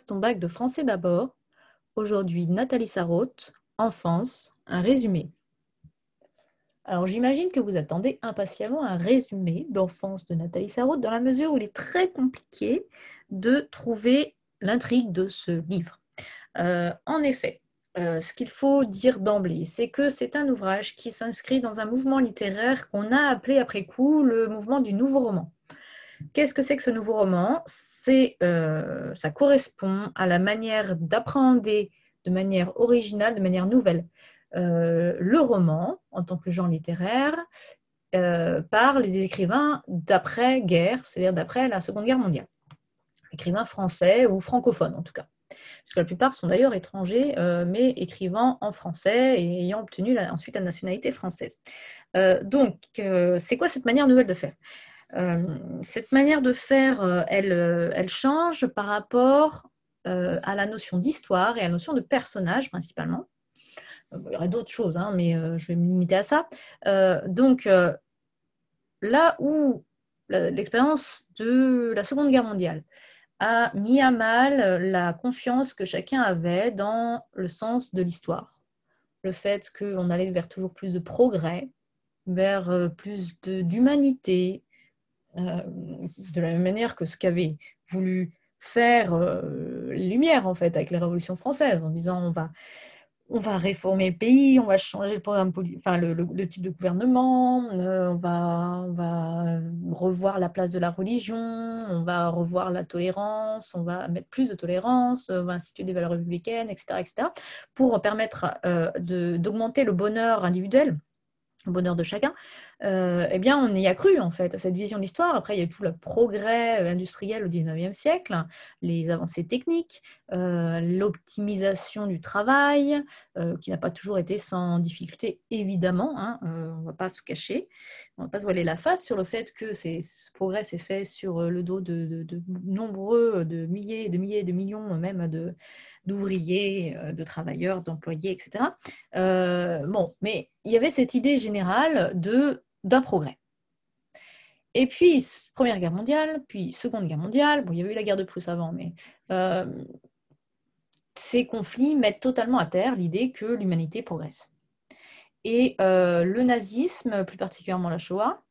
ton bac de français d'abord. Aujourd'hui, Nathalie Sarraute, enfance, un résumé. Alors j'imagine que vous attendez impatiemment un résumé d'enfance de Nathalie Sarraute dans la mesure où il est très compliqué de trouver l'intrigue de ce livre. Euh, en effet, euh, ce qu'il faut dire d'emblée, c'est que c'est un ouvrage qui s'inscrit dans un mouvement littéraire qu'on a appelé après coup le mouvement du nouveau roman. Qu'est-ce que c'est que ce nouveau roman? Euh, Ça correspond à la manière d'appréhender de manière originale, de manière nouvelle, euh, le roman en tant que genre littéraire par les écrivains d'après-guerre, c'est-à-dire d'après la Seconde Guerre mondiale. Écrivains français ou francophones en tout cas parce que la plupart sont d'ailleurs étrangers, euh, mais écrivant en français et ayant obtenu ensuite la nationalité française. Euh, donc, euh, c'est quoi cette manière nouvelle de faire? Cette manière de faire, elle, elle change par rapport à la notion d'histoire et à la notion de personnage principalement. Il y aurait d'autres choses, hein, mais je vais me limiter à ça. donc, là où l'expérience de la Seconde Guerre mondiale a mis à mal euh, la confiance que chacun avait dans le sens de l'histoire. Le fait qu'on allait vers toujours plus de progrès, vers euh, plus d'humanité, euh, de, la même manière que ce qu'avait voulu faire les Lumières, en fait, avec les révolutions françaises, en disant on va on réformer le pays, on va changer le, programme, le, type de gouvernement, euh, on, va, on, va, revoir la place de la religion, on va revoir la tolérance, on va mettre plus de tolérance, on va instituer des valeurs républicaines, etc., etc., pour permettre euh, d'augmenter le bonheur individuel bonheur de chacun, euh, eh bien, on y a cru, en fait, à cette vision de l'histoire. Après, il y a eu tout le progrès euh, industriel au 19e siècle, les avancées techniques, euh, l'optimisation du travail, qui n'a pas toujours été sans difficulté, évidemment, hein, on ne va pas se cacher, on ne va pas se voiler la face sur le fait que ce progrès s'est fait sur le dos de, de, nombreux, de milliers, de milliers, de millions même d'ouvriers, de, travailleurs, d'employés, etc. bon, mais il y avait cette idée générale de d'un progrès. Et puis, Première Guerre mondiale, puis Seconde Guerre mondiale, bon, il y avait eu la guerre de Prusse avant, mais euh, ces conflits mettent totalement à terre l'idée que l'humanité progresse. Et euh, le nazisme, plus particulièrement la Shoah,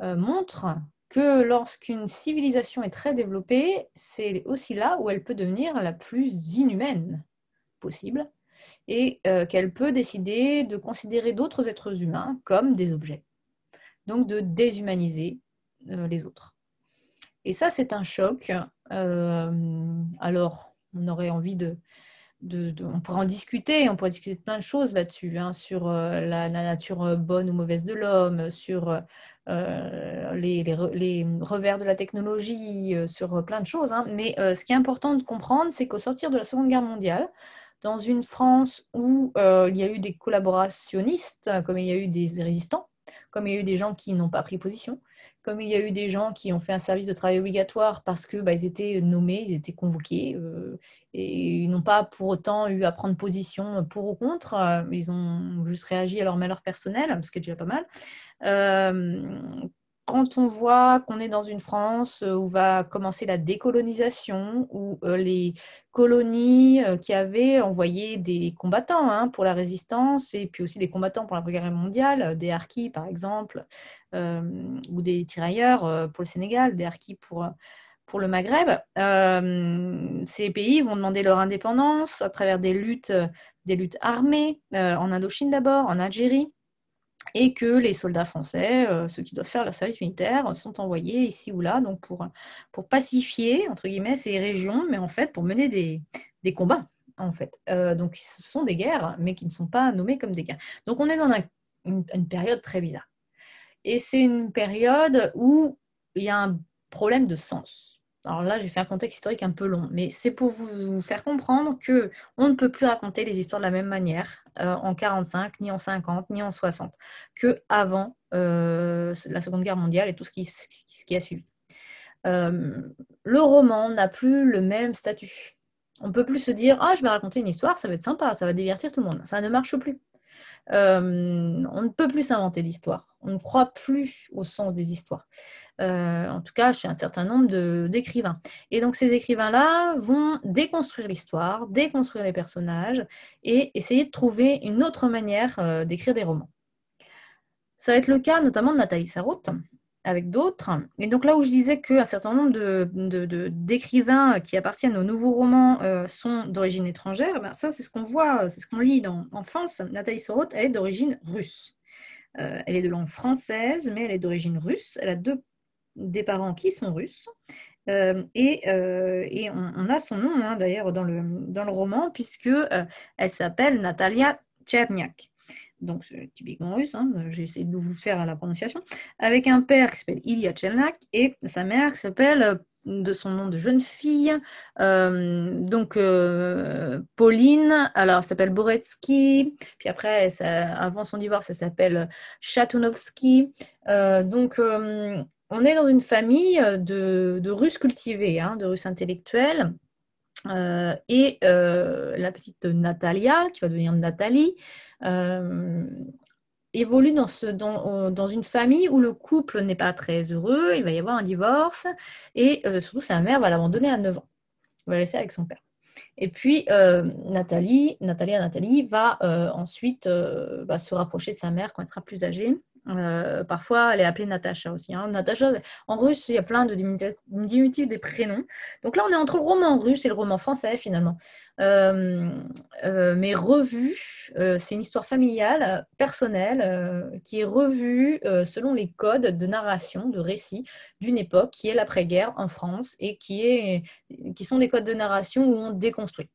euh, montre que lorsqu'une civilisation est très développée, c'est aussi là où elle peut devenir la plus inhumaine possible et qu'elle peut décider de considérer d'autres êtres humains comme des objets donc de déshumaniser euh, les autres. Et ça, c'est un choc. Euh, alors, on aurait envie de, On pourrait en discuter, on pourrait discuter de plein de choses là-dessus, hein, sur euh, la, nature bonne ou mauvaise de l'homme, sur les, revers de la technologie, sur plein de choses. Hein. Mais ce qui est important de comprendre, c'est qu'au sortir de la Seconde Guerre mondiale, dans une France où il y a eu des collaborationnistes, comme il y a eu des résistants, comme il y a eu des gens qui n'ont pas pris position, comme il y a eu des gens qui ont fait un service de travail obligatoire parce que bah, ils étaient nommés, ils étaient convoqués euh, et ils n'ont pas pour autant eu à prendre position pour ou contre. Euh, ils ont juste réagi à leur malheur personnel, ce qui est déjà pas mal. Euh, quand on voit qu'on est dans une France euh, où va commencer la décolonisation, où euh, les colonies euh, qui avaient envoyé des combattants hein, pour la résistance et puis aussi des combattants pour la Première Guerre mondiale, des harkis par exemple, ou des tirailleurs pour le Sénégal, des harkis pour, pour le Maghreb, ces pays vont demander leur indépendance à travers des luttes, des luttes armées, en Indochine d'abord, en Algérie et que les soldats français, euh, ceux qui doivent faire leur service militaire, sont envoyés ici ou là donc pour, pour pacifier entre guillemets ces régions, mais en fait pour mener des, des combats en fait. Euh, donc ce sont des guerres, mais qui ne sont pas nommées comme des guerres. Donc on est dans une, une, période très bizarre. Et c'est une période où il y a un problème de sens. Alors là, j'ai fait un contexte historique un peu long, mais c'est pour vous faire comprendre que on ne peut plus raconter les histoires de la même manière euh, en 45, ni en 50, ni en 60, que avant euh, la Seconde Guerre mondiale et tout ce qui, a suivi. Euh, le roman n'a plus le même statut. On ne peut plus se dire ah je vais raconter une histoire, ça va être sympa, ça va divertir tout le monde. Ça ne marche plus. On ne peut plus s'inventer d'histoire. On ne croit plus au sens des histoires. en tout cas, chez un certain nombre d'écrivains. Et donc, ces écrivains-là vont déconstruire l'histoire, déconstruire les personnages et essayer de trouver une autre manière d'écrire des romans. Ça va être le cas notamment de Nathalie Sarraute, avec d'autres. Et donc là où je disais qu'un certain nombre d'écrivains qui appartiennent aux nouveaux romans euh, sont d'origine étrangère, ben ça c'est ce qu'on voit, c'est ce qu'on lit en France. Nathalie Sorotte, elle est d'origine russe. Euh, elle est de langue française, mais elle est d'origine russe. Elle a deux des parents qui sont russes. Euh, et, on, a son nom hein, d'ailleurs dans le, dans le roman, puisque elle s'appelle Natalia Tcherniak donc typiquement russe, hein, j'ai essayé de vous faire la prononciation, avec un père qui s'appelle Ilya Chelnak et sa mère qui s'appelle, euh, de son nom de jeune fille, euh, donc euh, Pauline, alors elle s'appelle Boretsky, puis après, avant son divorce, elle s'appelle Chatunovsky. donc on est dans une famille de, Russes cultivés, hein, de Russes intellectuels. Et la petite Natalia, qui va devenir Nathalie, euh, évolue dans, une famille où le couple n'est pas très heureux, il va y avoir un divorce, et euh, surtout sa mère va l'abandonner à 9 ans. Va la laisser avec son père. Et puis euh, Nathalie, Nathalie, Nathalie va ensuite va se rapprocher de sa mère quand elle sera plus âgée. Euh, parfois, elle est appelée Natacha aussi. Hein. Natacha, en russe, il y a plein de diminutifs des prénoms. Donc là, on est entre le roman russe et le roman français, finalement. Euh, euh, mais revue, c'est une histoire familiale, personnelle, qui est revue selon les codes de narration, de récit d'une époque qui est l'après-guerre en France et qui, est, qui sont des codes de narration où on déconstruit.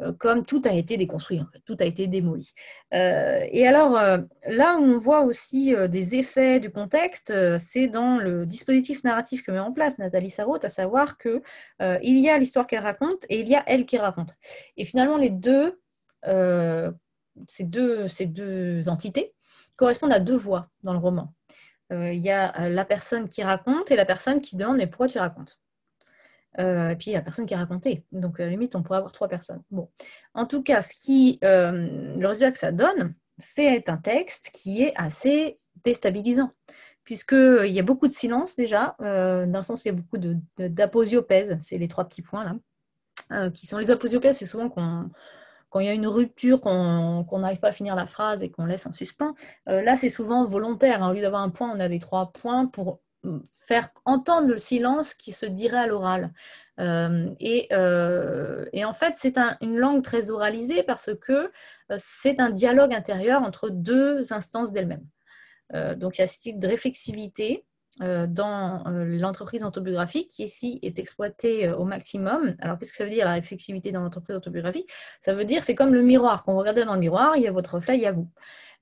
Euh, comme tout a été déconstruit, tout a été démoli. Euh, et alors, euh, là on voit aussi des effets du contexte, c'est dans le dispositif narratif que met en place Nathalie Sarraute, à savoir qu'il il y a l'histoire qu'elle raconte et il y a elle qui raconte. Et finalement, les deux, ces, deux, ces deux entités correspondent à deux voix dans le roman. Il y a la personne qui raconte et la personne qui demande mais pourquoi tu racontes? Euh, et puis, il n'y a personne qui a raconté. Donc, à la limite, on pourrait avoir trois personnes. Bon. En tout cas, ce qui, euh, le résultat que ça donne, c'est un texte qui est assez déstabilisant, puisqu'il y a beaucoup de silence déjà, euh, dans le sens où il y a beaucoup d'aposiopèse, c'est les trois petits points là, qui sont les aposiopèses, c'est souvent quand il y a une rupture, qu'on n'arrive pas à finir la phrase et qu'on laisse en suspens. là, c'est souvent volontaire. Hein. Au lieu d'avoir un point, on a des trois points pour faire entendre le silence qui se dirait à l'oral. Euh, euh, et, en fait, c'est une langue très oralisée parce que euh, c'est un dialogue intérieur entre deux instances d'elles-mêmes. donc il y a ce type de réflexivité dans l'entreprise autobiographique qui ici est exploitée au maximum. Alors qu'est-ce que ça veut dire la réflexivité dans l'entreprise autobiographique? Ça veut dire c'est comme le miroir. Quand vous regardez dans le miroir, il y a votre reflet, il y a vous.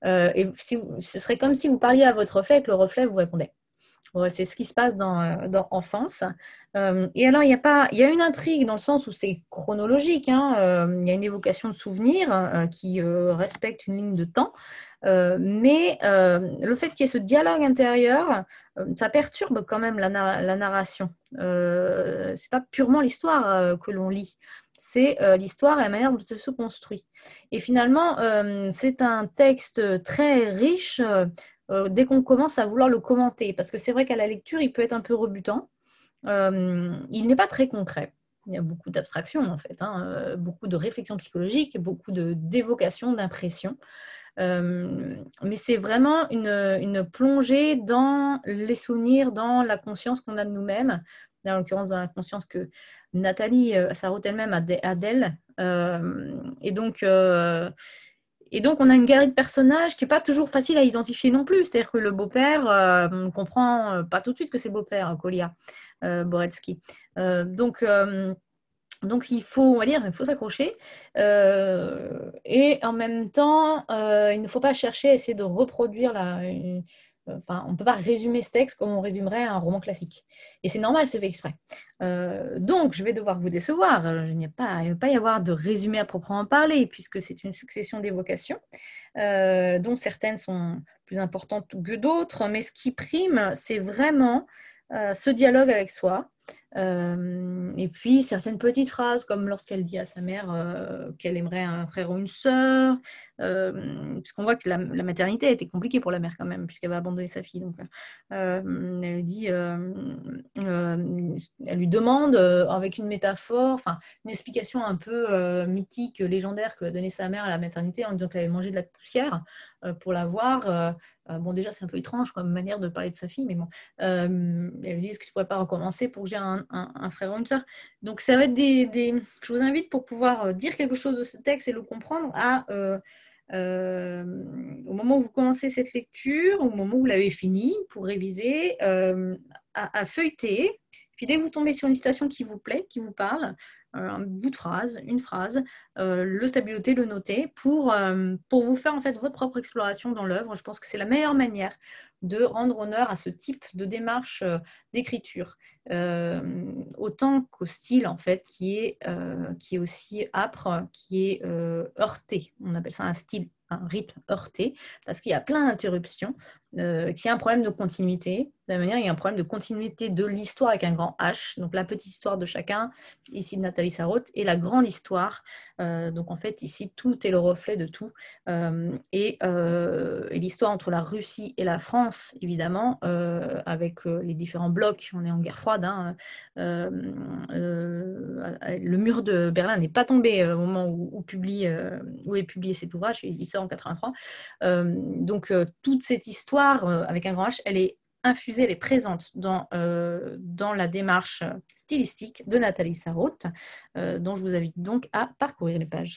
et ce serait comme si vous parliez à votre reflet et que le reflet vous répondait c'est ce qui se passe dans, euh, Enfance. Euh, et alors, il y, a y a une intrigue dans le sens où c'est chronologique. Hein, euh, il y a une évocation de souvenirs qui respecte une ligne de temps. mais le fait qu'il y ait ce dialogue intérieur, ça perturbe quand même la, narration. c'est pas purement l'histoire que l'on lit c'est l'histoire et la manière dont elle se construit. Et finalement, c'est un texte très riche euh, dès qu'on commence à vouloir le commenter. Parce que c'est vrai qu'à la lecture, il peut être un peu rebutant. Euh, il n'est pas très concret. Il y a beaucoup d'abstraction en fait, hein. euh, beaucoup de réflexion psychologique, beaucoup d'évocation, d'impression. mais c'est vraiment une, plongée dans les souvenirs, dans la conscience qu'on a de nous-mêmes, en l'occurrence dans la conscience que Nathalie Sarraute elle-même a d'elle. et donc, et donc, on a une galerie de personnages qui n'est pas toujours facile à identifier non plus. C'est-à-dire que le beau-père, euh, ne comprend euh, pas tout de suite que c'est le beau-père, Kolia euh, Boretsky. donc, donc, il faut, on va dire, il faut s'accrocher. et en même temps, il ne faut pas chercher à essayer de reproduire la, on ne peut pas résumer ce texte comme on résumerait un roman classique. Et c'est normal, c'est fait exprès. Euh, donc, je vais devoir vous décevoir. Il pas, ne va pas y avoir de résumé à proprement parler, puisque c'est une succession d'évocations, euh, dont certaines sont plus importantes que d'autres. Mais ce qui prime, c'est vraiment euh, ce dialogue avec soi, Euh, et puis certaines petites phrases, comme lorsqu'elle dit à sa mère euh, qu'elle aimerait un frère ou une sœur, euh, puisqu'on voit que la, maternité a été compliquée pour la mère quand même, puisqu'elle va abandonner sa fille. Donc, elle lui dit, elle lui demande avec une métaphore, une explication un peu mythique, légendaire que a donné sa mère à la maternité en disant qu'elle avait mangé de la poussière pour la voir. bon, déjà, c'est un peu étrange comme manière de parler de sa fille, mais bon. elle lui dit Est-ce que tu pourrais pas recommencer pour que j'ai un, frère ou une soeur Donc, ça va être des, Je vous invite pour pouvoir dire quelque chose de ce texte et le comprendre à euh, au moment où vous commencez cette lecture, au moment où vous l'avez fini, pour réviser, euh, à, feuilleter. Puis dès que vous tombez sur une citation qui vous plaît, qui vous parle, euh, un bout de phrase, une phrase, le stabilité, le noter, pour vous faire en fait votre propre exploration dans l'œuvre. Je pense que c'est la meilleure manière de rendre honneur à ce type de démarche d'écriture, autant qu'au style en fait qui est, qui est aussi âpre, qui est heurté. On appelle ça un style un rythme heurté, parce qu'il y a plein d'interruptions, euh, qu'il y a un problème de continuité. De la manière, il y a un problème de continuité de l'histoire avec un grand H, donc la petite histoire de chacun, ici de Nathalie Sarraute, et la grande histoire. Euh, donc en fait, ici, tout est le reflet de tout. Euh, et, l'histoire entre la Russie et la France, évidemment, avec les différents blocs, on est en guerre froide, hein, le mur de Berlin n'est pas tombé au moment où, publie, où est publié cet ouvrage, il sort en 83. donc toute cette histoire avec un grand H, elle est infusée, elle est présente dans, euh, dans la démarche stylistique de Nathalie Sarraute, euh, dont je vous invite donc à parcourir les pages.